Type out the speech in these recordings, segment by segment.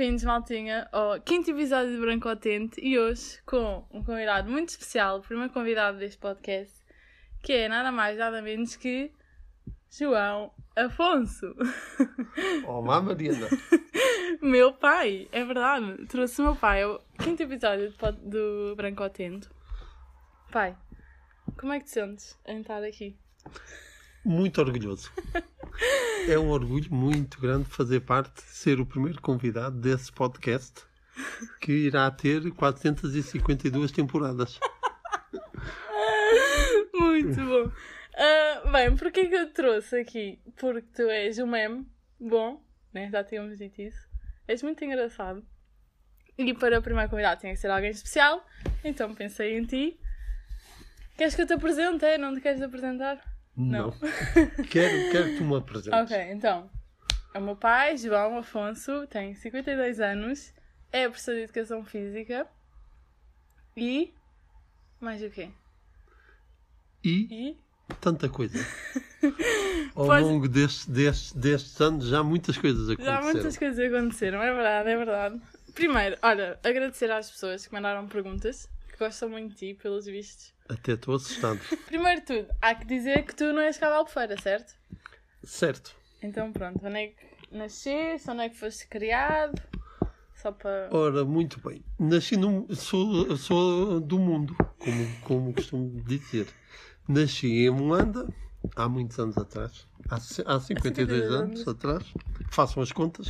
Bem-vindos, maltinha, ao quinto episódio de Branco Atente e hoje com um convidado muito especial, o primeiro convidado deste podcast, que é nada mais, nada menos que João Afonso. Olá, Mariana. meu pai, é verdade, trouxe o meu pai ao quinto episódio do Branco Atento. Pai, como é que te sentes em estar aqui? Muito orgulhoso. É um orgulho muito grande fazer parte, ser o primeiro convidado desse podcast que irá ter 452 temporadas. Muito bom. Uh, bem, porquê que eu te trouxe aqui? Porque tu és um meme bom, né? já tínhamos dito isso. És muito engraçado. E para o primeiro convidado tinha que ser alguém especial, então pensei em ti. Queres que eu te apresente? É? Não te queres apresentar? Não. quero, quero que tu me apresentes. Ok, então. É o meu pai, João Afonso, tem 52 anos, é professor de Educação Física e. Mais o quê? E? e? Tanta coisa. Ao Pode... longo destes, destes, destes anos já muitas coisas aconteceram. Já muitas coisas aconteceram, é verdade, é verdade. Primeiro, olha, agradecer às pessoas que mandaram perguntas, gostam muito de ti, pelos vistos. Até estou assustado. Primeiro de tudo, há que dizer que tu não és cá de Albufeira, certo? Certo. Então pronto, onde é que nasceste, onde é que foste criado? Só para... Ora, muito bem. Nasci no... Sou, sou do mundo, como, como costumo dizer. Nasci em Moanda, há muitos anos atrás. Há, há 52 anos, anos atrás. Façam as contas.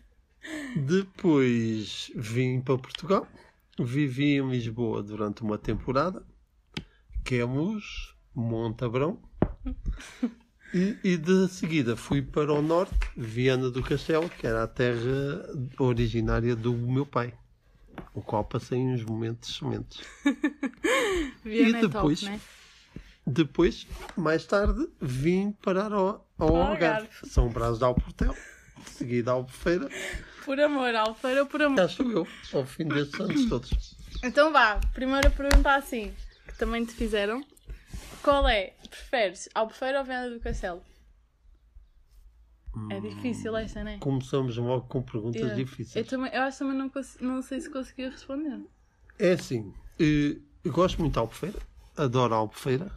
Depois vim para Portugal. Vivi em Lisboa durante uma temporada. Quemos, Montabrão. E, e, de seguida fui para o norte, Viana do Castelo, que era a terra originária do meu pai, o qual passei uns momentos sementes. Viana e depois, é top, né? depois, mais tarde, vim parar ao, ao Algarve, São Brás de Alportel, seguida Albufeira. Por amor, Albufeira por amor. Já estou eu, ao fim destes anos todos. Então vá, primeiro pergunta assim também te fizeram. Qual é? Preferes Albufeira ou Venda do Castelo? É difícil esta, não é? Começamos logo com perguntas yeah. difíceis. Eu, também, eu acho que também não, não sei se conseguia responder. É assim, eh, eu gosto muito de Albufeira, adoro Albufeira,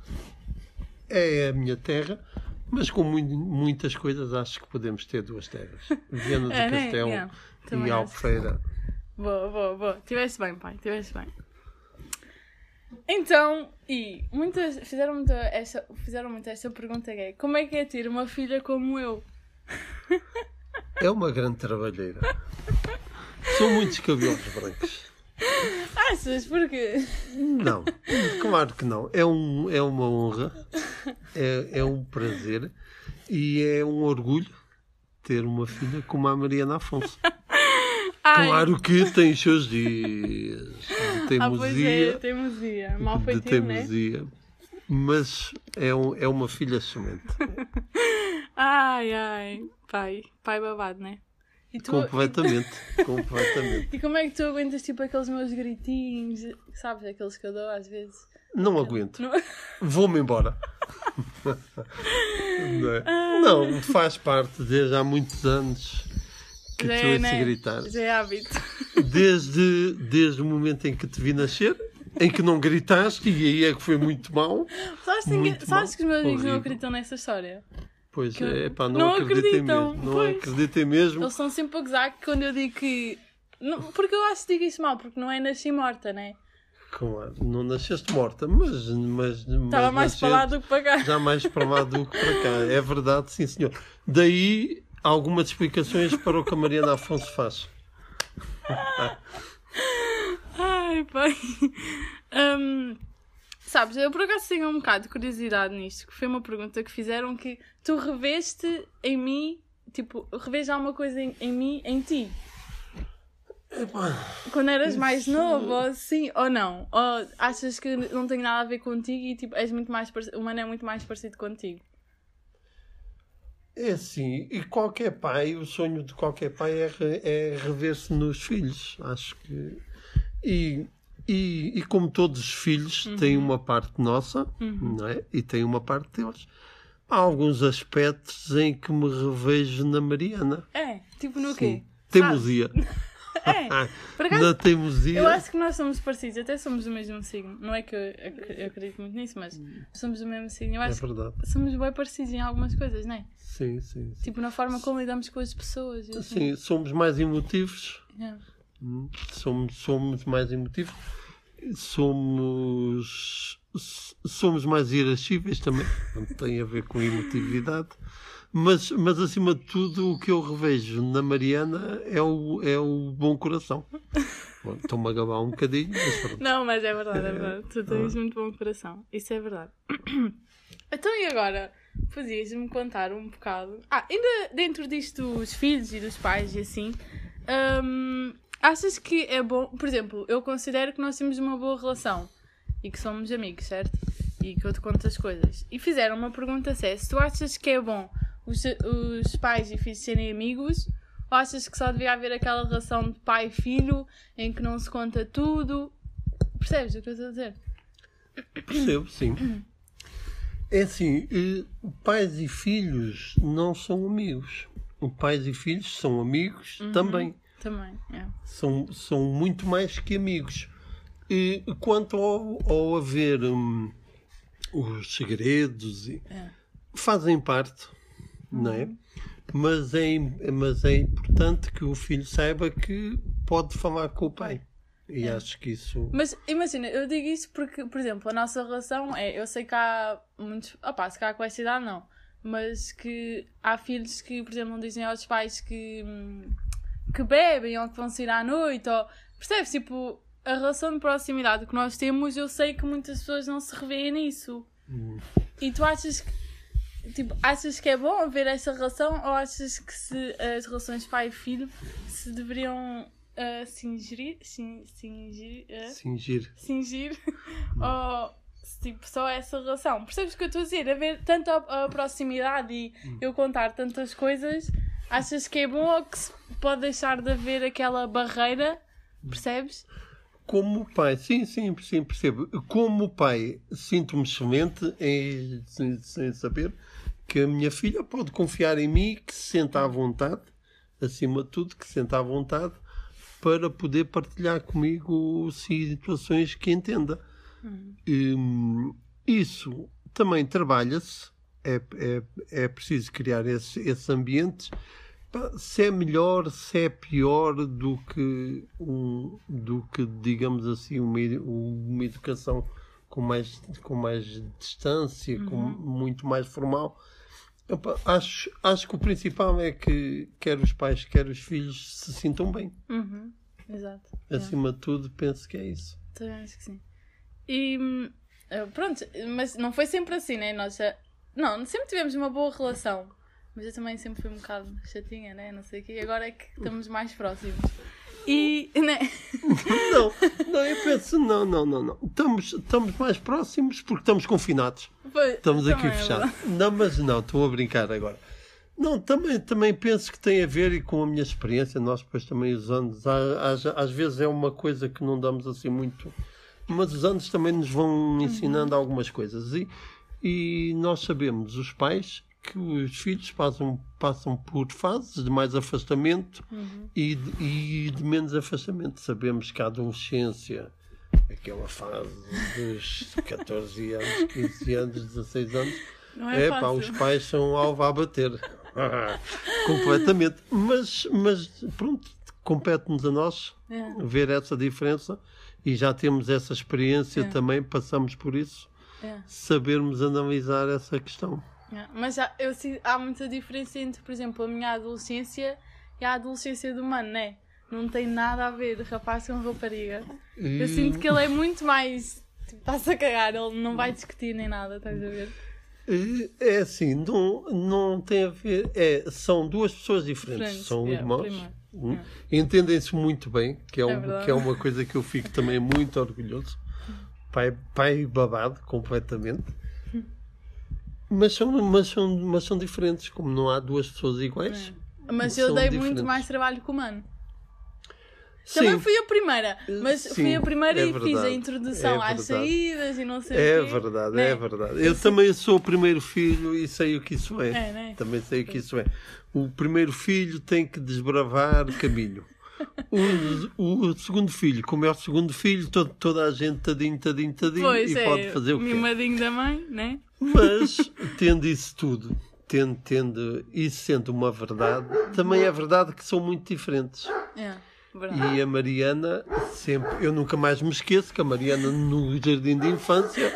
é a minha terra, mas com muito, muitas coisas acho que podemos ter duas terras. Viana do é, né? Castelo yeah. e Albufeira. Boa, boa, boa. Tiveste bem, pai, tiveste bem. Então, e muitas fizeram muito esta, fizeram muito esta pergunta que é como é que é ter uma filha como eu? É uma grande trabalheira. São muitos cabelos brancos. Achas? Porquê? Não, claro que não. É, um, é uma honra, é, é um prazer e é um orgulho ter uma filha como a Mariana Afonso. Ai. Claro que tem os seus dias de teimosia. Ah, pois é, teimosia. Mal feito, de né? teimosia. Né? Mas é, um, é uma filha semente. ai, ai. Pai. Pai babado, né? Tu... Completamente. completamente. E como é que tu aguentas tipo aqueles meus gritinhos? Sabes, aqueles que eu dou às vezes? Não aguento. Não... Vou-me embora. não, é? não, faz parte desde há muitos anos que já tu é, né? gritar. Já é hábito. Desde, desde o momento em que te vi nascer, em que não gritaste, e aí é que foi muito mal. Sabes, muito sabes mal, que os meus amigos não acreditam nessa história? Pois que é, pá, não, não acreditem mesmo. Não pois. acreditem mesmo. Eles estão sempre a gozar quando eu digo que. Não, porque eu acho que digo isso mal, porque não é nasci morta, né? Claro, não nasceste morta, mas. mas Estava mais para lá do que para cá. Já mais para lá do que para cá. É verdade, sim senhor. Daí algumas explicações para o que a Mariana Afonso faz. Ai, pai. Um, sabes, eu por acaso tenho um bocado de curiosidade nisto, que foi uma pergunta que fizeram que tu reveste em mim, tipo, revês alguma coisa em, em mim, em ti. Quando eras mais novo, ou sim, ou não? Ou achas que não tem nada a ver contigo e tipo, és muito mais o mano é muito mais parecido contigo? É assim, e qualquer pai, o sonho de qualquer pai é, é rever-se nos filhos, acho que. E, e, e como todos os filhos uhum. têm uma parte nossa, uhum. não é? E têm uma parte deles. Há alguns aspectos em que me revejo na Mariana. É, tipo no Sim. quê? Teimosia. É, por acaso, Na teimosia. eu acho que nós somos parecidos, até somos do mesmo signo. Não é que eu, ac- eu acredito muito nisso, mas somos do mesmo signo. Eu É acho verdade. que somos bem parecidos em algumas coisas, não é? Sim, sim. sim. Tipo, na forma como lidamos com as pessoas. assim. Sim, somos mais emotivos. É. Somos, somos mais emotivos. Somos. Somos mais irascíveis também. Tem a ver com emotividade. Mas, mas acima de tudo, o que eu revejo na Mariana é o, é o bom coração. Estou-me a gabar um bocadinho, mas. Não, mas é verdade, é verdade. Tu tens muito bom coração. Isso é verdade. Então, e agora? Podias-me contar um bocado. Ah, ainda dentro disto dos filhos e dos pais e assim. hum, achas que é bom. Por exemplo, eu considero que nós temos uma boa relação e que somos amigos, certo? E que eu te conto as coisas. E fizeram uma pergunta se é: se tu achas que é bom os, os pais e filhos serem amigos ou achas que só devia haver aquela relação de pai e filho em que não se conta tudo? Percebes o que eu estou a dizer? Percebo, sim. É assim, eh, pais e filhos não são amigos. Pais e filhos são amigos também. Também, é. São, são muito mais que amigos. E quanto ao, ao haver hum, os segredos, e- É. fazem parte, não é? Mas é, mas é importante que o filho saiba que pode falar com o pai. E acho que isso. Mas imagina, eu digo isso porque, por exemplo, a nossa relação é. Eu sei que há muitos. Opá, se calhar com essa idade não. Mas que há filhos que, por exemplo, não dizem aos pais que. hum, que bebem ou que vão sair à noite. Ou, percebes? Tipo, a relação de proximidade que nós temos, eu sei que muitas pessoas não se revêem nisso. E tu achas que. Tipo, achas que é bom haver essa relação ou achas que se as relações pai e filho se deveriam uh, singir, sin, singir, uh, Singir. singir ou se, tipo, só essa relação? Percebes o que eu estou a dizer? Haver tanta a proximidade e eu contar tantas coisas, achas que é bom ou que se pode deixar de haver aquela barreira? Percebes? Como pai, sim, sim, sim, percebo. Como pai, sinto-me excelente em, sem, sem saber que a minha filha pode confiar em mim, que se senta à vontade, acima de tudo, que se senta à vontade para poder partilhar comigo situações que entenda. Hum, isso também trabalha-se, é, é, é preciso criar esse, esse ambiente Pá, se é melhor, se é pior do que, um, do que digamos assim, uma, uma educação com mais, com mais distância, com muito mais formal. Acho, acho que o principal é que quer os pais, quer os filhos se sintam bem. Uhum. Exato. É. Acima de tudo, penso que é isso. Também acho que sim. E hum, eh, pronto, mas não foi sempre assim, né? Nós. Não, sempre tivemos uma boa relação. Mas eu também sempre fui um bocado chatinha, né? Não sei o quê. Agora é que estamos mais próximos. E, né? Não, não, eu penso, não, não, não, não. Estamos, estamos mais próximos porque estamos confinados. Foi- Estamos aqui é fechados. verdade. Não, mas não, estou a brincar agora. Não, também, também penso que tem a ver e com a minha experiência, nós depois também os anos, às, às vezes é uma coisa que não damos assim muito, mas os anos também nos vão ensinando algumas coisas. E, e nós sabemos, os pais, que os filhos passam, passam por fases de mais afastamento e, de, e de menos afastamento. Sabemos que a adolescência, aquela fase dos 14 anos, 15 anos, 16 anos, é, é pá, os pais são alvo a bater. Completamente. Mas, mas pronto, compete-nos a nós É. ver essa diferença e já temos essa experiência É. também, passamos por isso, É. sabermos analisar essa questão. É, Mas há, eu, há muita diferença entre, por exemplo, a minha adolescência e a adolescência do mano, né? Não tem nada a ver rapaz com rapariga. Eu sinto que ele é muito mais. Tipo, está-se a cagar, ele não vai discutir nem nada, estás a ver? É assim, não, não tem a ver. É, são duas pessoas diferentes, são yeah, irmãos. hum. Entendem-se muito bem, que é, um- verdade. que é uma coisa que eu fico também muito orgulhoso. Pai, pai babado, completamente. Mas são, mas, são, mas são diferentes, como não há duas pessoas iguais. Mas São eu dei muito diferentes. mais trabalho que o mano. Também Sim. fui a primeira, mas Sim, fui a primeira é e fiz a verdade, introdução é às verdade. saídas e não sei É o quê. verdade, né? é verdade. Eu também sou o primeiro filho e sei o que isso é. É, né? Também sei o que isso é. O primeiro filho tem que desbravar caminho. O, o segundo filho, como é o segundo filho, todo- toda a gente tadinho, tadinho, tadinho Pois e é, pode fazer o que quer. mimadinho da mãe, né? Mas, tendo isso tudo, tendo, tendo isso sendo uma verdade, também é verdade que são muito diferentes. É, verdade. E a Mariana, sempre, eu nunca mais me esqueço que a Mariana no jardim de infância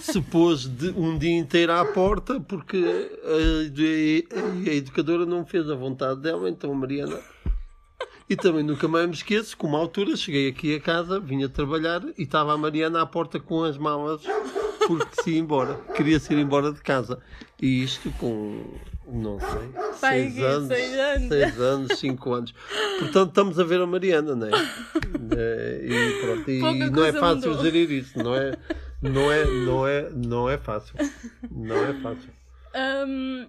se pôs de, um dia inteiro à porta porque a, a- a educadora não fez a vontade dela, então a Mariana. E também nunca mais me esqueço que uma altura cheguei aqui a casa, vinha trabalhar e estava a Mariana à porta com as malas porque se ia embora, queria se ir embora de casa. E isto com, não sei, Pai, seis que anos, seis anos. seis anos, cinco anos. Portanto, estamos a ver a Mariana, não é? Eh, E pronto, e Pouca não é fácil mudou. gerir isso, não é? Não é, não é, não é fácil. Não é fácil. Hum,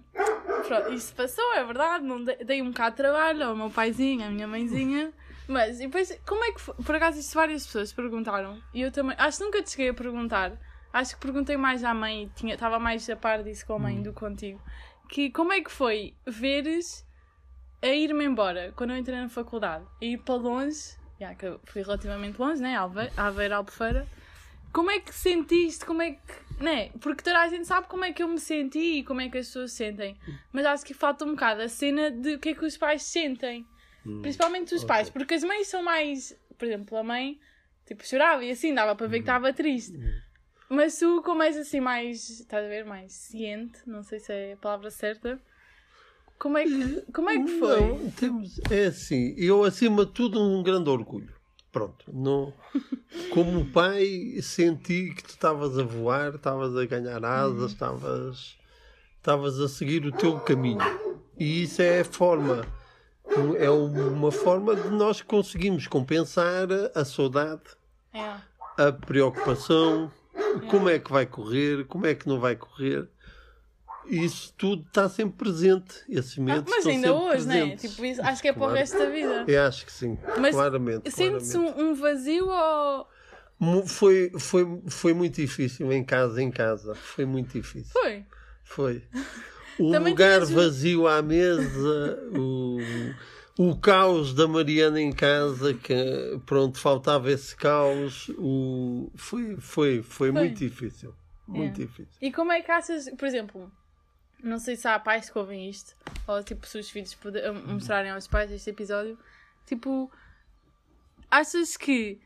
pronto, isso passou, é verdade. Não dei, dei um bocado de trabalho ao meu paizinho, à minha mãezinha. Mas e depois, como é que foi? Por acaso, isto várias pessoas perguntaram. E eu também, acho que nunca te cheguei a perguntar. Acho que perguntei mais à mãe, tinha- estava mais a par disso com a mãe do que contigo. Que como é que foi veres a ir-me embora quando eu entrei na faculdade? A ir para longe, já que eu fui relativamente longe, né? Alve- Aveiro, Albufeira. Como é que sentiste? Como é que. Né? Porque toda a gente sabe como é que eu me senti e como é que as pessoas sentem. Mas acho que falta um bocado a cena de o que é que os pais sentem. Principalmente os pais. Porque as mães são mais. Por exemplo, a mãe tipo chorava e assim, dava para ver que estava triste. Mas tu, como és assim mais. Estás a ver? Mais ciente, não sei se é a palavra certa. Como é que, como é que foi? Não, temos, é assim, eu acima de tudo um grande orgulho. Pronto, não, como pai senti que tu estavas a voar, estavas a ganhar asas, estavas, estavas a seguir o teu caminho. E isso é forma, é uma forma de nós conseguirmos compensar a saudade, É. a preocupação, como é que vai correr, como é que não vai correr. Isso tudo está sempre presente. Esses Ah, medos mas ainda hoje, né? presentes. Tipo, isso, acho que é para o resto da vida. Eu acho que sim, Mas claramente. Sentes claramente. um, vazio ou. Foi, foi, foi muito difícil em casa, em casa. Foi muito difícil. Foi? Foi. O Também lugar tinhas- vazio à mesa, o, o caos da Mariana em casa, que pronto, faltava esse caos. O, foi, foi, foi, muito difícil. Muito É. difícil. E como é que achas, por exemplo, não sei se há pais que ouvem isto, ou tipo se os filhos puder, mostrarem aos pais este episódio, tipo, achas que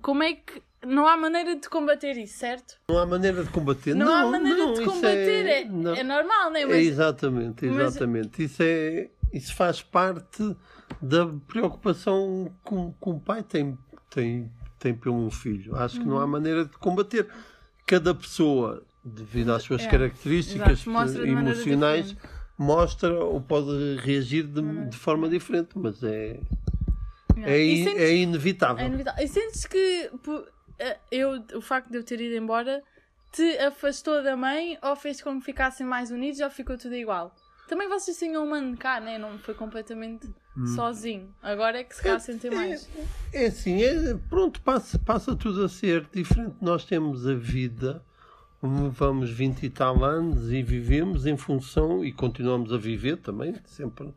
como é que não há maneira de combater isso, certo? Não há maneira de combater. Não, há maneira não, de combater, é, não. é normal, né? É, Mas exatamente, mas- exatamente. Isso, é, isso faz parte da preocupação que um, que um pai tem, tem, tem pelo filho. Acho que não há Uhum. maneira de combater. Cada pessoa, devido às suas É, características mostra maneira emocionais, mostra ou pode reagir de, de forma diferente, mas é, é, in- sentes- é inevitável. É inevitável. E sentes que eh, eu, o facto de eu ter ido embora te afastou da mãe ou fez com que ficassem mais unidos ou ficou tudo igual? Também vocês tinham um mano cá, né? Não foi completamente Hum. sozinho. Agora é que se calhar sentem mais. É assim, é, pronto, passa, passa tudo a ser diferente. Nós temos a vida, vamos 20 e tal anos e vivemos em função, e continuamos a viver também, sempre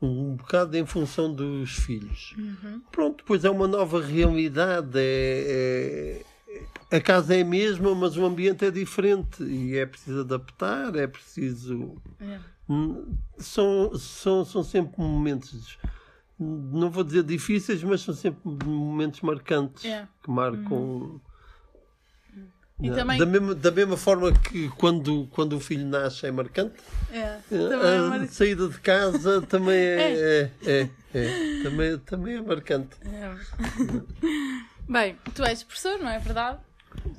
um bocado em função dos filhos. Pronto, depois é uma nova realidade, é, é- a casa é a mesma, mas o ambiente é diferente e é preciso adaptar, é preciso. É. Hum, São, são, são sempre momentos, não vou dizer difíceis, mas são sempre momentos marcantes É. que marcam. E Da- também- da, mesma, da mesma forma que quando, quando o filho nasce é marcante, É. a Também é mar- saída de casa também é, é, é, é. Também, também é marcante. Bem, tu és professor, não é verdade?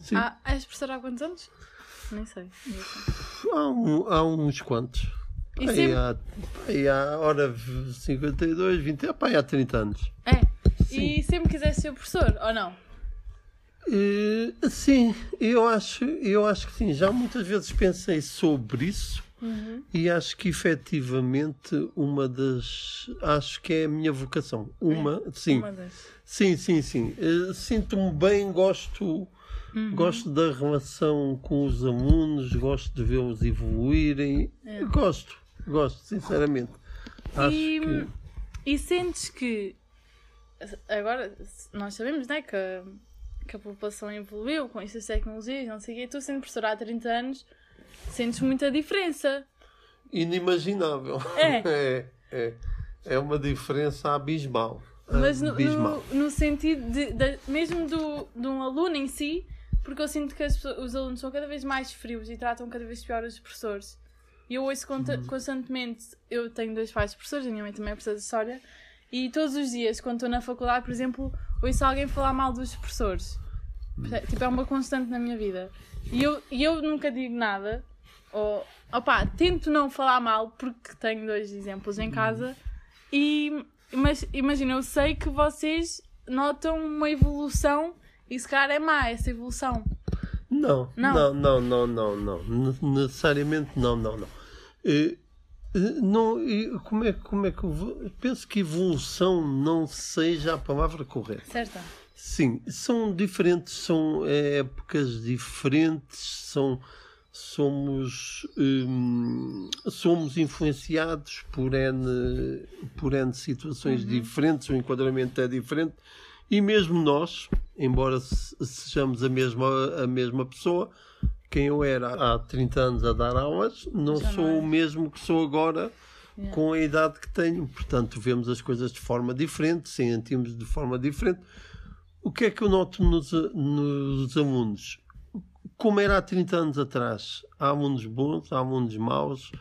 Sim. Ah, és professor há quantos anos? Nem sei. Há, um- há uns quantos. E Aí sempre- há, aí há hora 52, 20, ah, pá, aí há 30 anos. É. E sempre quiseste ser professor, ou não? Eh, sim, eu acho, eu acho que sim. Já muitas vezes pensei sobre isso, Uhum. e acho que efetivamente uma das. Acho que é a minha vocação. Uma, sim. Uma das. Sim, sim, sim. Eh, Sinto-me bem, gosto. Uhum. Gosto da relação com os alunos, gosto de vê-los evoluírem. É. Gosto, gosto, sinceramente. Acho E, que. e sentes que agora nós sabemos né, que, a, que a população evoluiu com estas tecnologias, não sei o quê. Tu sendo professora há 30 anos, sentes muita diferença. Inimaginável. É. é, é. É uma diferença abismal. Mas no, abismal. no, no sentido de, de- mesmo do, de um aluno em si, porque eu sinto que as os alunos são cada vez mais frios e tratam cada vez pior os professores. E eu ouço Uhum. constantemente, eu tenho dois pais professores, a minha mãe também é professora de História, e todos os dias, quando estou na faculdade, por exemplo, ouço alguém falar mal dos professores. Tipo, é uma constante na minha vida. E eu, e eu nunca digo nada, ou, opá, tento não falar mal, porque tenho dois exemplos em casa, e, mas imagina, eu sei que vocês notam uma evolução e se calhar é má essa evolução. Não, Não. não, não, não, não, não. Ne- Necessariamente não, não, não. Eh, não como, é, como é que penso que evolução não seja a palavra correta. Certo? Sim, são diferentes, são eh, épocas diferentes, são, somos, hum, somos influenciados por N, por N situações diferentes, o enquadramento é diferente e mesmo nós, embora se- sejamos a mesma, a mesma pessoa, quem eu era há 30 anos a dar aulas, não Já não sou é. o mesmo que sou agora Yeah. com a idade que tenho. Portanto, vemos as coisas de forma diferente, sentimos de forma diferente. O que é que eu noto nos, nos alunos? Como era há 30 anos atrás. Há alunos bons, há alunos maus,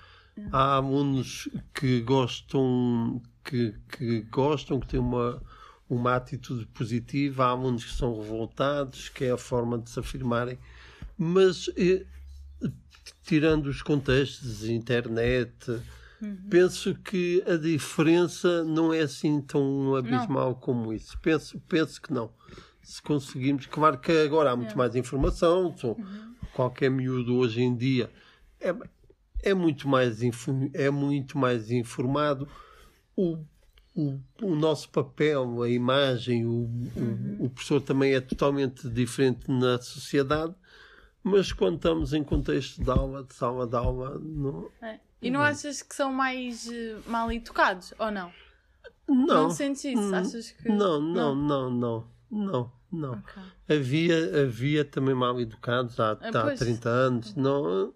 há alunos que gostam, que, que gostam, que têm uma, uma atitude positiva, há alunos que são revoltados, que é a forma de se afirmarem. Mas eh, tirando os contextos, internet, penso que a diferença não é assim tão abismal como isso. Penso, penso que não. Se conseguirmos, claro que agora há muito mais informação, só qualquer miúdo hoje em dia é, é, muito, mais é muito mais informado. O, o, o nosso papel, a imagem, o, o, o professor também é totalmente diferente na sociedade, mas quando estamos em contexto de aula, de sala de aula, não, É. E não achas que são mais eh, mal educados, ou não? não, Não sentes isso? Hum, Achas que. não, não, não, não, não, não. Ok. Havia, havia também mal educados há, Ah, há pois. 30 anos, não,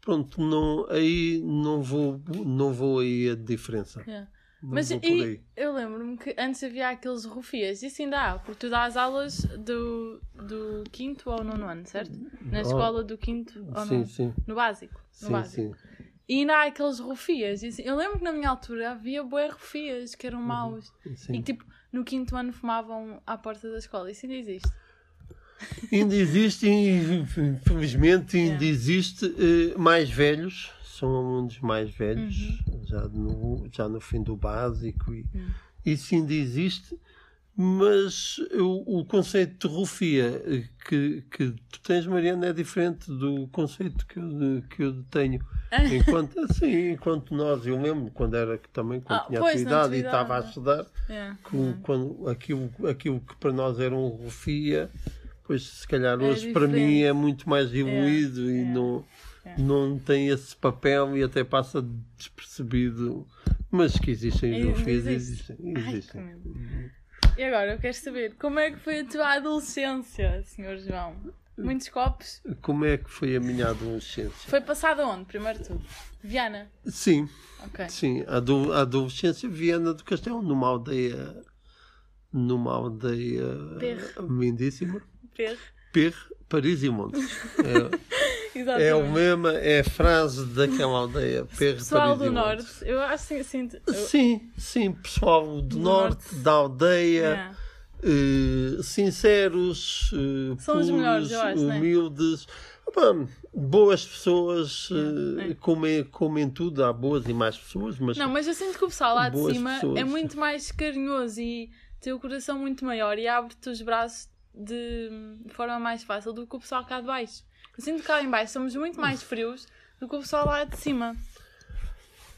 pronto, não, aí não vou, não vou aí a diferença. Yeah. Não Mas e eu lembro-me que antes havia aqueles rufias, isso ainda há, porque tu dás aulas do, do quinto ao nono ano, certo? Na Oh. escola do quinto ao nono. sim, No básico. No sim, básico. sim. E ainda há aqueles rufias. assim, eu lembro que na minha altura havia bué rufias que eram maus. Uhum. sim. E tipo, no quinto ano fumavam à porta da escola. Isso ainda existe. Ainda existe, infelizmente, ainda Yeah. existe eh, mais velhos, são alunos mais velhos, Uhum. já, no, já no fim do básico, e Hum. isso ainda existe, mas o, o conceito de rufia eh, que, que tu tens, Mariana, é diferente do conceito que eu, que eu tenho. Enquanto, assim, enquanto nós, eu lembro quando era que também quando Ah, tinha pois, atividade e estava a estudar, Yeah. que o- quando aquilo, aquilo que para nós era um rufia, pois se calhar É hoje para mim é muito mais evoluído e é, não, é. não tem esse papel e até passa despercebido. Mas que existem Ainda rufias, existe. existem. Ai, existem. medo. E agora eu quero saber como é que foi a tua adolescência, Sr. João? Muitos copos? Como é que foi a minha adolescência? Foi passado onde, primeiro de tudo? Viana? Sim, Ok. sim, a, ado- a adolescência Viana do Castelo, numa aldeia, numa aldeia Perre. lindíssima. Perre. Perre, Paris e Montes. É, Exatamente. É o mesmo, é a frase daquela aldeia. Pessoal do. Norte, eu acho assim. eu- Sim, sim, pessoal do, Do norte, norte. da aldeia, Yeah. eh, sinceros, eh, São os puros, melhores, eu acho, né? humildes, boas pessoas, Yeah, eh, é. como, em, como em tudo, há boas e más pessoas, mas Não, mas eu sinto que o pessoal lá de cima pessoas. é muito mais carinhoso e tem o coração muito maior e abre-te os braços de forma mais fácil do que o pessoal cá de baixo. Eu sinto que cá em baixo somos muito mais frios, do que o pessoal lá de cima.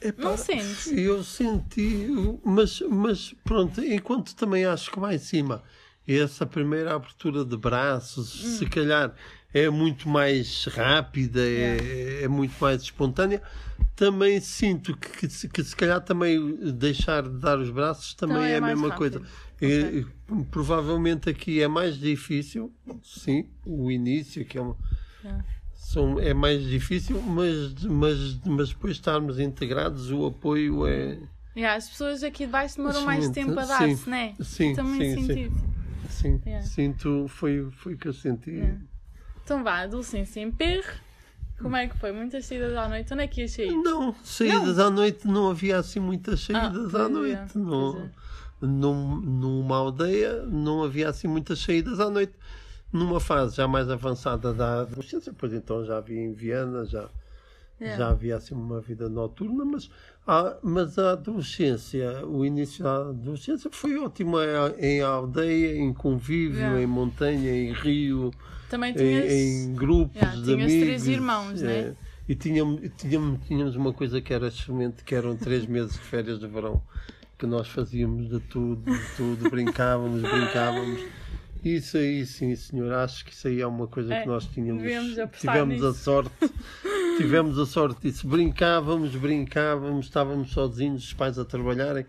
Epá, Não sentes? Eu senti, mas, mas pronto, enquanto também acho que lá em cima essa primeira abertura de braços, Hum. se calhar é muito mais rápida, é, é muito mais espontânea. Também sinto que, que, se- que se calhar também deixar de dar os braços também Também é é a mesma rápido. coisa. É, provavelmente aqui é mais difícil, sim, o início, que é uma, É. são, é mais difícil, mas, mas, mas depois estarmos integrados, o apoio é. Yeah, as pessoas aqui de baixo demoram mais Excelente. tempo a Sim. dar-se, né? Sim, Também sim, senti sim. Sim, Yeah. sinto, foi, foi o que eu senti. Yeah. Então vá, adolescência em perre. Como é que foi? Muitas saídas à noite? Onde é que ias sair? Não, saídas à noite não havia assim muitas saídas pois à é, noite. pois não, é. num, numa aldeia não havia assim muitas saídas à noite. Numa fase já mais avançada da adolescência, pois então já havia em Viana, já, Yeah. já havia assim uma vida noturna, mas a, mas a adolescência, o início da adolescência foi ótimo em- em aldeia, em convívio, Yeah. em montanha, em rio, Também em, tinhas. em grupos Yeah, de tinhas amigos. três irmãos, é. né? E tínhamos, tínhamos, tínhamos uma coisa que era excelente, que eram três meses de férias de verão, que nós fazíamos de tudo, de tudo, brincávamos, brincávamos. Isso aí, sim, senhor, acho que isso aí é uma coisa É, que nós tínhamos. Tivemos a nisso. sorte, tivemos a sorte disso. Brincávamos, brincávamos, estávamos sozinhos, os pais a trabalharem.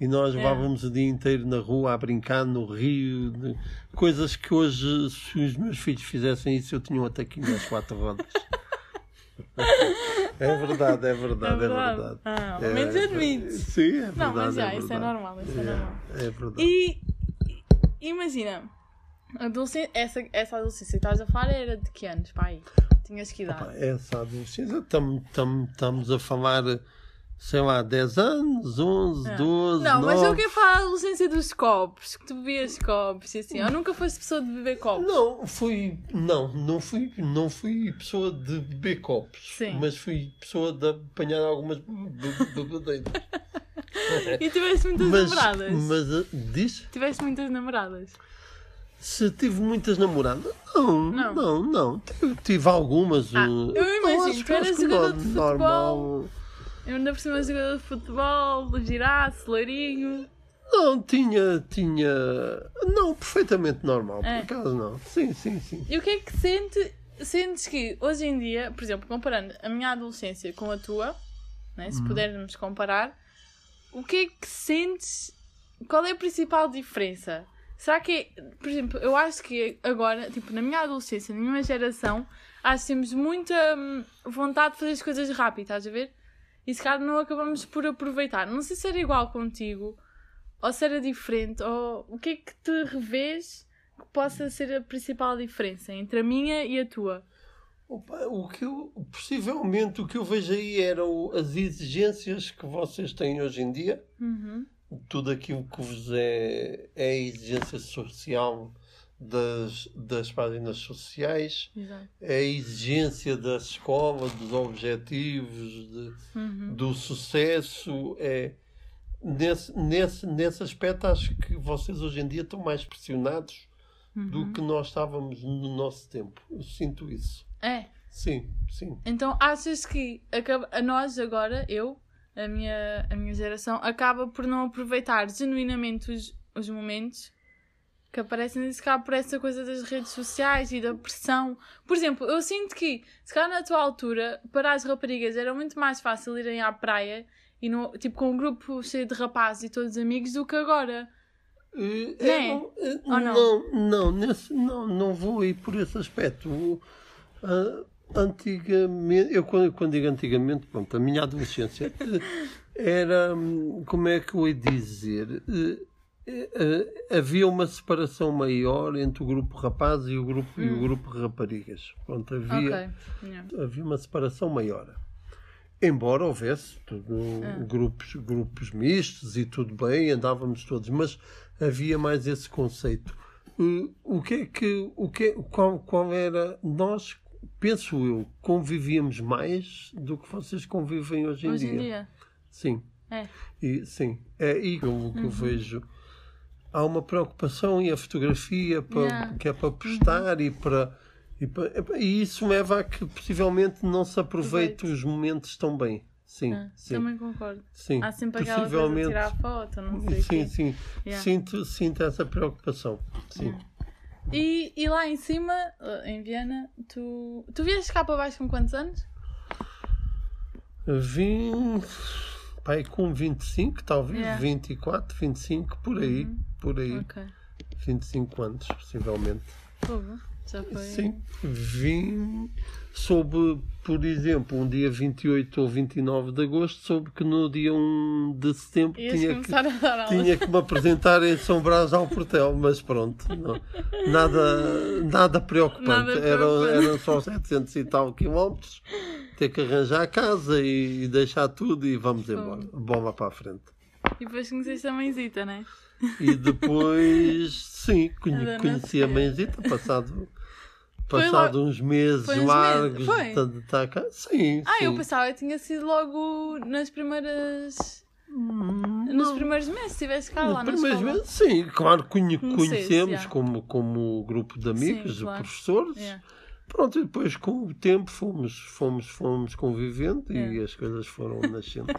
E nós É. levávamos o dia inteiro na rua a brincar no rio, de- coisas que hoje, se os meus filhos fizessem isso, eu tinha um ataquinho às quatro rodas. É verdade, é verdade, é verdade. Ah, ao É, menos admite. Sim, é verdade. Não, mas já, é isso é verdade. normal, isso é É, normal. É verdade. E e- imagina, adolescência, essa, essa adolescência que estás a falar era de que anos, pai? Tinhas que idade? Pá, Essa adolescência, estamos a falar, sei lá, 10 anos, 11, 12, Não, 9. mas eu quero falar da adolescência dos copos, que tu bebias copos e assim. Eu nunca foste pessoa de beber copos. Não, fui. Não, não fui, não fui pessoa de beber copos. Sim. Mas fui pessoa de apanhar algumas be- be- bebedeiras. E tiveste muitas mas, namoradas? mas uh, diz? Tiveste muitas namoradas? Se tive muitas namoradas? Não, Não. não, não. Tive, tive algumas. Ah, uh, eu imagino, acho tu eras jogador de normal. Eu ainda por cima jogador de futebol, girasse, loirinho. Não, tinha, tinha. Não, perfeitamente normal, É. por acaso não. Sim, sim, sim. E o que é que sente, sentes que hoje em dia, por exemplo, comparando a minha adolescência com a tua, né, se pudermos comparar, o que é que sentes? Qual é a principal diferença? Será que por exemplo, eu acho que agora, tipo, na minha adolescência, na minha geração, acho que temos muita hum, vontade de fazer as coisas rápido, estás a ver? E se calhar não acabamos por aproveitar. Não sei se era igual contigo, ou se era diferente, ou o que é que te revês que possa ser a principal diferença entre a minha e a tua? Opa, o que eu, possivelmente o que eu vejo aí eram as exigências que vocês têm hoje em dia. Uhum. Tudo aquilo que vos é, é a exigência social das, das páginas sociais, Exato. é a exigência da escola, dos objetivos, de- Uhum. do sucesso. É, nesse, nesse, nesse aspecto, acho que vocês hoje em dia estão mais pressionados Uhum. do que nós estávamos no nosso tempo. Eu sinto isso. É. Sim, sim. Então achas que acaba, a nós agora, eu, a minha, a minha geração, acaba por não aproveitar genuinamente os, os momentos que aparecem se calhar por essa coisa das redes sociais e da pressão. Por exemplo, eu sinto que, se calhar na tua altura, para as raparigas era muito mais fácil irem à praia e no, tipo com um grupo cheio de rapazes e todos amigos do que agora. Eh, Né? é, não, eh, Ou não? não, não, nesse, não, não vou ir por esse aspecto. Ah, antigamente, eu quando, quando digo antigamente, pronto, a minha adolescência eh, era, hum, como é que eu ia dizer? Eh, eh, havia uma separação maior entre o grupo rapazes e o grupo, e o grupo raparigas. Pronto, havia, Ok. Yeah. havia uma separação maior. Embora houvesse tudo, Ah. grupos, grupos mistos e tudo bem, andávamos todos, mas havia mais esse conceito. O que é que, o que é- qual, qual era, nós, penso eu, convivíamos mais do que vocês convivem hoje em Hoje dia. em dia. Sim. É. E, sim, é e o que eu vejo. Há uma preocupação e a fotografia para, Yeah. que é para postar e para, E, pa- epá, e isso leva a que possivelmente não se aproveite os momentos tão bem. Sim, Ah, sim. Também concordo. sim. Há sempre aquela coisa de tirar foto, não sei Sim, sim. Yeah. Sinto, sinto essa preocupação. Sim. E, e lá em cima, eh, em Viena, tu, tu vieste cá para baixo com quantos anos? Vim pai, com 25, talvez, Yeah. 24, 25, por aí. Por aí. Ok. 25 anos, possivelmente. Fogo. Foi. Sim. Vim, soube, por exemplo, um dia 28 ou 29 de agosto, soube que no dia 1 de setembro Ias tinha que, tinha que me apresentar em São Brás ao Portel, mas pronto, não. nada, nada preocupante. Nada Eram, preocupante. eram só 700 e tal quilómetros, ter que arranjar a casa e, e deixar tudo e vamos embora. Bola para a frente. E depois conheceste a mãezita, né? E depois, sim, conhe- A conheci a mãezita, passado, Passado uns meses foi uns largos meses, foi? de estar cá. Sim, Ah, sim. eu pensava que tinha sido logo nas primeiras. Hum, Nos primeiros meses, se estivesse cá Nos lá na primeiros meses, sim, claro, conhe- conhecemos já. como, como grupo de amigos, Sim, de claro. professores. Yeah. Pronto, e depois com o tempo fomos, fomos, fomos convivendo e É. as coisas foram nascendo.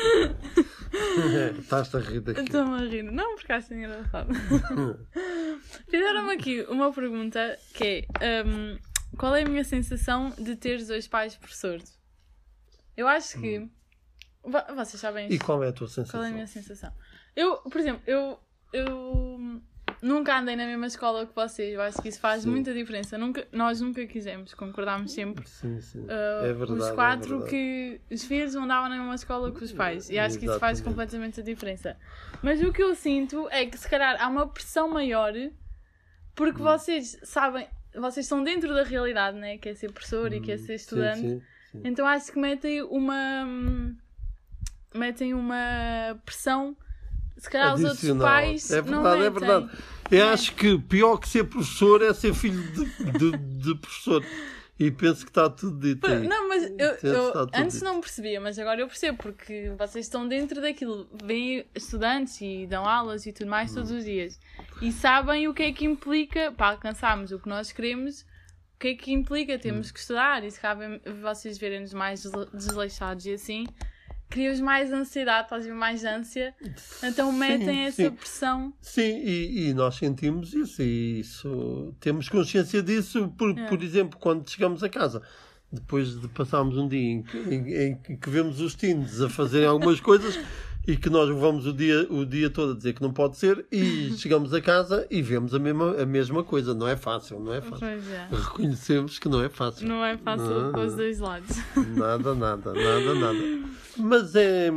Estás-te a rir daqui. Estou-me a rir. Não, porque acho engraçado. Fizeram-me aqui uma pergunta que é: hum, qual é a minha sensação de ter dois pais professores? Eu acho que. Vo- Vocês sabem Hum. E isto. qual é a tua sensação? Qual é a minha sensação? Eu, por exemplo, eu, eu nunca andei na mesma escola que vocês. Eu acho que isso faz Sim. muita diferença. Nunca, nós nunca quisemos, concordámos sempre. Sim, sim. uh, é verdade. os quatro é verdade. que os filhos andavam na mesma escola que os pais. E acho que isso faz Exatamente. completamente a diferença. Mas o que eu sinto é que se calhar há uma pressão maior porque Hum. vocês sabem, vocês estão dentro da realidade, né? Que é ser professor e que é ser estudante. Sim, sim. Então acho que metem uma. hum, metem uma pressão. Se calhar os outros pais. É não verdade, é metem. verdade. Eu Não é? acho que pior que ser professor é ser filho de, de, de professor. E penso que está tudo dito aí. Não, mas eu, eu antes dito. não percebia, mas agora eu percebo, porque vocês estão dentro daquilo, vêm estudantes e dão aulas e tudo mais todos os dias e sabem o que é que implica para alcançarmos o que nós queremos, o que é que implica, temos que estudar e se cabe vocês verem-nos mais desle- desleixados e assim, cria-vos mais ansiedade, fazem mais ânsia, então Sim, metem essa sim. pressão. Sim, e, e nós sentimos isso, e isso temos consciência disso, por, É. por exemplo, quando chegamos a casa, depois de passarmos um dia em que, em- em que vemos os teens a fazerem algumas coisas e que nós levamos o dia, o dia todo a dizer que não pode ser, e chegamos a casa e vemos a mesma, a mesma coisa. Não é fácil, não é fácil. É. Reconhecemos que não é fácil. Não é fácil para os dois lados. Nada, nada, nada, nada. Mas é.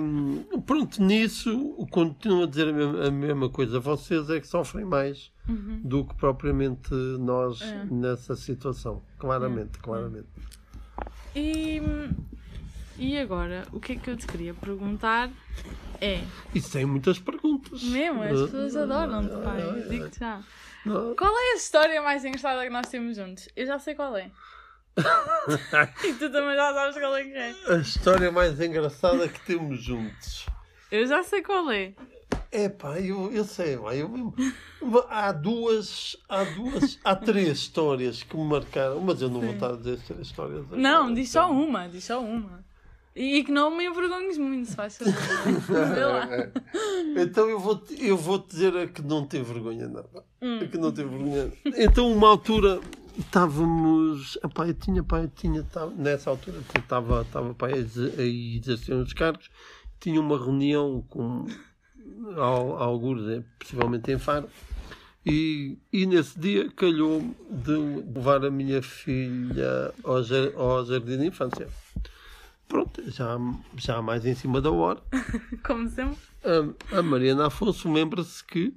Pronto, nisso continuo a dizer a mesma, a mesma coisa. Vocês é que sofrem mais Uhum. do que propriamente nós É. nessa situação. Claramente, claramente. E, e agora, o que é que eu te queria perguntar é, Isso tem muitas perguntas. mesmo, as pessoas adoram-te, pai, eu digo-te já. Qual é a história mais engraçada que nós temos juntos? Eu já sei qual é. e tu também já sabes qual é que é. A história mais engraçada que temos juntos. Eu já sei qual é. É pá, eu, eu sei, pá, eu. Há duas, há duas, há três histórias que me marcaram, mas eu não vou Sim. estar a dizer as três histórias. agora, Não, diz só então. uma, diz só uma. E, que não me envergonhes muito, se faz favor. Então eu vou, eu vou te dizer a que não tem vergonha nada. Hum. A que não tem vergonha. Então, uma altura estávamos. Epá, eu tinha, pá, eu tinha, tava- nessa altura estava, estava a exer- a exercer uns cargos, tinha uma reunião com al- alguns, eh, possivelmente em Faro. E, e nesse dia calhou de levar a minha filha ao, ao jardim de infância. Pronto, já, já mais em cima da hora. Como sempre. A, a Mariana Afonso lembra-se que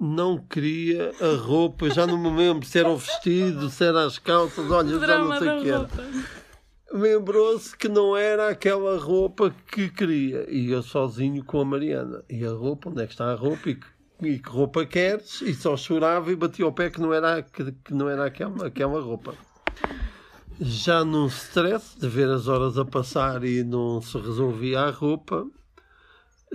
não queria a roupa, já não me lembro se era o vestido, se era as calças, olha, já não sei o que era. Lembrou-se que não era aquela roupa que queria. E eu sozinho com a Mariana. E a roupa, onde é que está a roupa? E que, e que roupa queres? E só chorava e batia o pé que não era, que, que não era aquela, aquela roupa. Já num stress de ver as horas a passar e não se resolvia a roupa,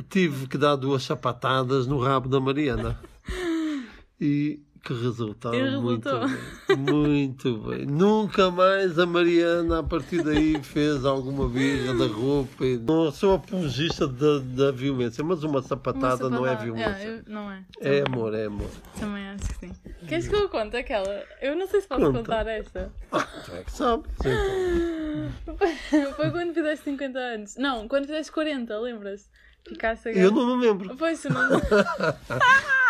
tive que dar duas sapatadas no rabo da Mariana. E que resultado. E Muito resultou. bem. Muito bem. Nunca mais a Mariana, a partir daí, fez alguma birra da roupa. e- Não sou apologista da, da violência, mas uma sapatada, Uma não é sapatada. violência. eu- não é. É Também- amor, é amor. Também acho que sim. Queres que eu conte aquela? Eu não sei se posso Conta. contar esta. Tu é que sabes. Então. Foi quando fizeste 50 anos. Não, quando fizeste 40, lembras? Ficaste a Eu não me lembro. Pois, não.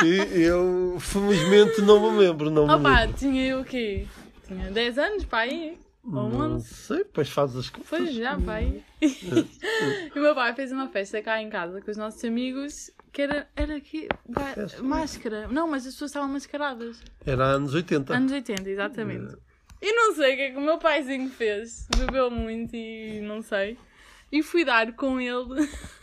E eu, felizmente, não me lembro. Não me Opa, lembro. tinha eu o quê? Tinha 10 anos, pá, aí. Ou Não 11. sei, depois faz as contas. Foi já, pai. e o meu pai fez uma festa cá em casa com os nossos amigos que era, era aqui, ba- Festa? máscara. Não, mas as pessoas estavam mascaradas. Era anos 80. Anos 80, exatamente. E não sei o que é que o meu paizinho fez. Bebeu muito e não sei. E fui dar com ele.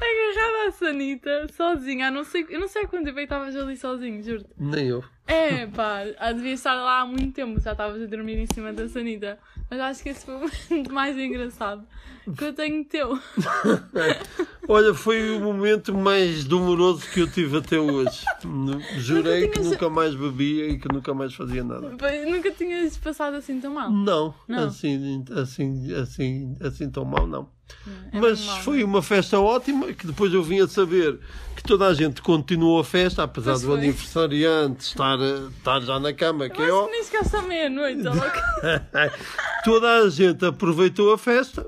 Agarrada à sanita, sozinha. Ah, não sei, eu não sei há quanto tempo é que estavas ali sozinho, juro-te. Nem eu. É, pá, devia estar lá há muito tempo, já estavas a dormir em cima da sanita. Mas acho que esse foi o momento mais engraçado que eu tenho teu. Olha, foi o momento mais doloroso que eu tive até hoje. Jurei que tinhas- nunca mais bebia e que nunca mais fazia nada. Nunca tinhas passado assim tão mal. Não, Não. Assim, assim, assim, assim tão mal, não. É Mas mesmo mal, foi uma festa ótima que depois eu vim a saber que toda a gente continuou a festa, apesar Pois do foi. aniversariante estar, eh, estar já na cama, que é Eu acho que nem chegaste à meia-noite. Toda a gente aproveitou a festa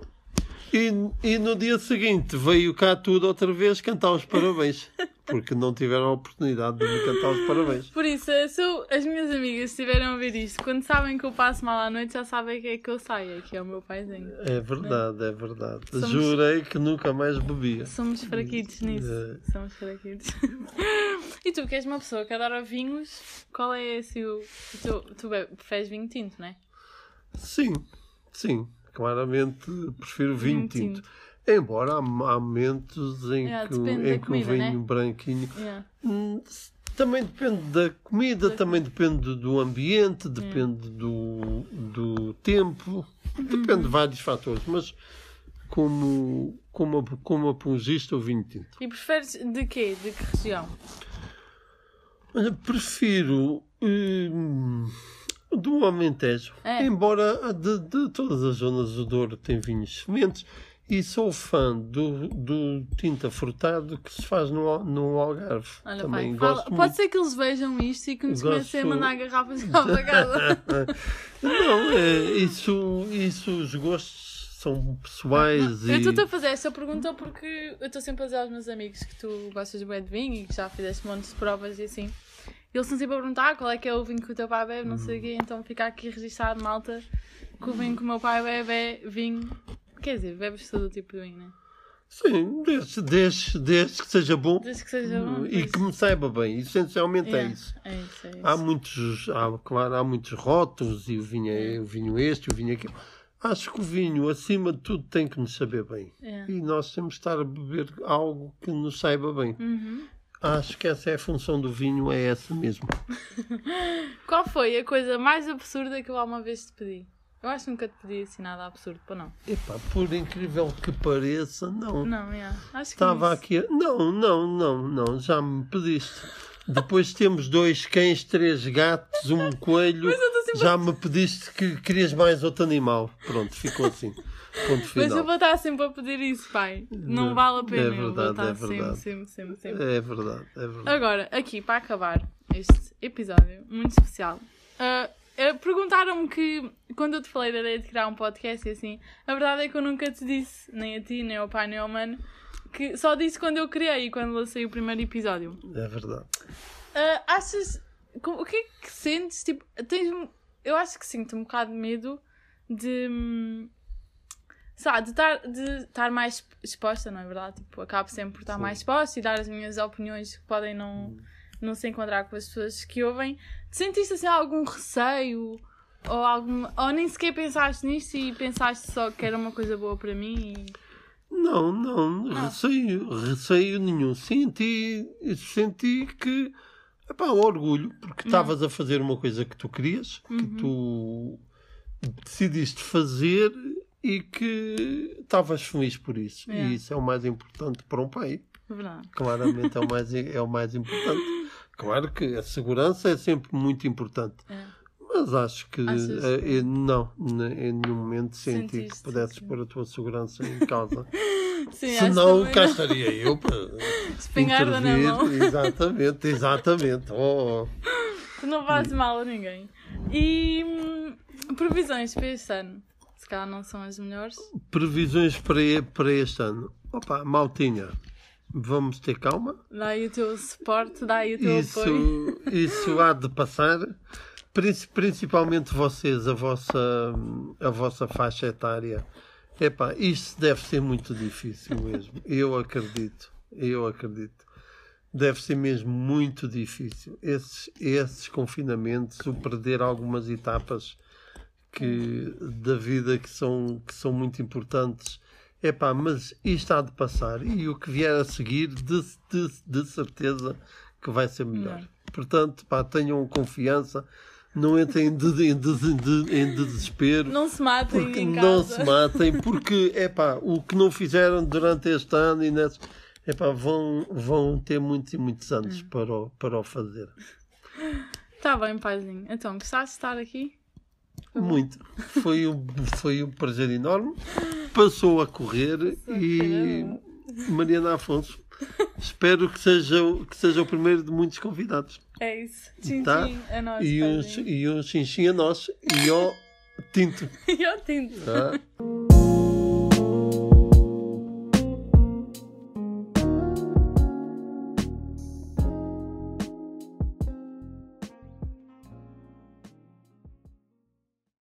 e, e no dia seguinte veio cá tudo outra vez cantar os parabéns. Porque não tiveram a oportunidade de me cantar os parabéns. Por isso, se as minhas amigas estiverem a ouvir isto, quando sabem que eu passo mal à noite, já sabem que é que eu saio, que é o meu paizinho. É verdade, é verdade. Somos- Jurei que nunca mais bebia. Somos fraquitos nisso. É. Somos fraquitos. e tu, que és uma pessoa que adora vinhos, qual é esse o. tu bebe- preferes vinho tinto, não é? Sim, sim. Claramente prefiro vinho Vinho tinto. tinto. Embora há, há momentos em É, que, em que o comida, vinho né? branquinho Yeah. Hum, Também depende da comida, Da também depende do ambiente, depende do, do tempo, depende Uhum. de vários fatores, mas como, como, como apologista o vinho tinto. E preferes de quê? De que região? Olha, prefiro hum, do Alentejo, É. embora de, de todas as zonas do Douro tem vinhos sementes e sou fã do, do tinta frutado que se faz no, no Algarve. Olha, também pai, fala- gosto pode muito. ser que eles vejam isto e que nos Gosto- comecem a mandar garrafas para casa. Não, é, isso, isso, os gostos são pessoais Eu e. estou-te a fazer esta pergunta porque eu estou sempre a dizer aos meus amigos que tu gostas bué de vinho e que já fizeste montes de provas e assim. Eles estão sempre a perguntar qual é que é o vinho que o teu pai bebe, não sei o quê. Então fica aqui registado, malta, que o vinho que o meu pai bebe é vinho. Quer dizer, bebes todo o tipo de vinho, né? Sim, desde, desde, desde que seja bom Desde que seja bom. e que me saiba bem. Essencialmente é Yeah, isso. É isso, é isso. Há muitos, há, claro, há muitos rótulos e o vinho, é, o vinho este, o vinho aquele. Acho que o vinho, acima de tudo, tem que nos saber bem. É. E nós temos que estar a beber algo que nos saiba bem. Uhum. Acho que essa é a função do vinho, é essa mesmo. Qual foi a coisa mais absurda que eu alguma vez te pedi? Eu acho que nunca te pedi assim nada absurdo, para não. Epá, por incrível que pareça, não. Não, é. Acho que Estava aqui. a- Não, não, não, não, já me pediste. Depois temos dois cães, três gatos, um coelho. Mas eu estou sempre Já me pediste que querias mais outro animal. Pronto, ficou assim. Ponto Mas eu final. vou estar sempre a pedir isso, pai. Não Não, vale a pena. é eu vou verdade, estar é verdade. sempre, sempre, sempre, sempre. É verdade, é verdade. Agora, aqui, para acabar este episódio muito especial, ah, perguntaram-me que, quando eu te falei da ideia de criar um podcast e assim, a verdade é que eu nunca te disse, nem a ti, nem ao pai, nem ao mano, que só disse quando eu criei e quando lancei o primeiro episódio. É verdade. Ah, achas. O que é que sentes? Tipo, tens. Eu acho que sinto um bocado de medo de. Hum, Sabe, de estar, de estar mais exposta, não é verdade? Tipo, acabo sempre por estar Sim. mais exposta e dar as minhas opiniões que podem não, não se encontrar com as pessoas que ouvem. Sentiste assim algum receio? Ou, algum, ou nem sequer pensaste nisto e pensaste só que era uma coisa boa para mim? E... Não, não, receio, receio nenhum. Senti, senti que, epá, orgulho, porque estavas a fazer uma coisa que tu querias, que tu decidiste fazer e que estavas feliz por isso. Yeah. E isso é o mais importante para um pai. Verdade. Claramente é o mais, é o mais importante. Claro que a segurança é sempre muito importante. É. Mas acho que eh, que- eu não, em nenhum momento senti que Sentiste, pudesses sim. pôr a tua segurança em causa. Sim, Senão cá estaria eu para Espingarda na mão. Exatamente, exatamente. Oh, Tu não fazes mal a ninguém. E hum, previsões para este ano? Se calhar não são as melhores. previsões para, para este ano. Opa, maltinha, vamos ter calma. Dá aí o teu suporte, dá aí o teu Isso, apoio. isso há de passar. Princi- Principalmente vocês, a vossa, a vossa faixa etária. Epá, isto deve ser muito difícil mesmo. Eu acredito. Eu acredito. Deve ser mesmo muito difícil. Esses, esses confinamentos, o perder algumas etapas que, da vida que são, que são muito importantes. Epá, mas isto há de passar. E o que vier a seguir, de, de, de certeza que vai ser melhor. Melhor. Portanto, pá, tenham confiança. Não entrem em, de- em de- em desespero. Não se matem Porque não se matem, porque é pá, o que não fizeram durante este ano e nesse, epá, vão, vão ter muitos e muitos Hum. anos para, o, para o fazer. Tá bem, paizinho. Então, gostaste de estar aqui? Muito. Foi um, foi um prazer enorme. Passou a correr e Mariana Afonso. Espero que seja, o- que seja o primeiro de muitos convidados. É isso. Tchim, Tá? tchim, a nós, E um, e um xinxim a nós e ao tinto. E ao tinto. Tá?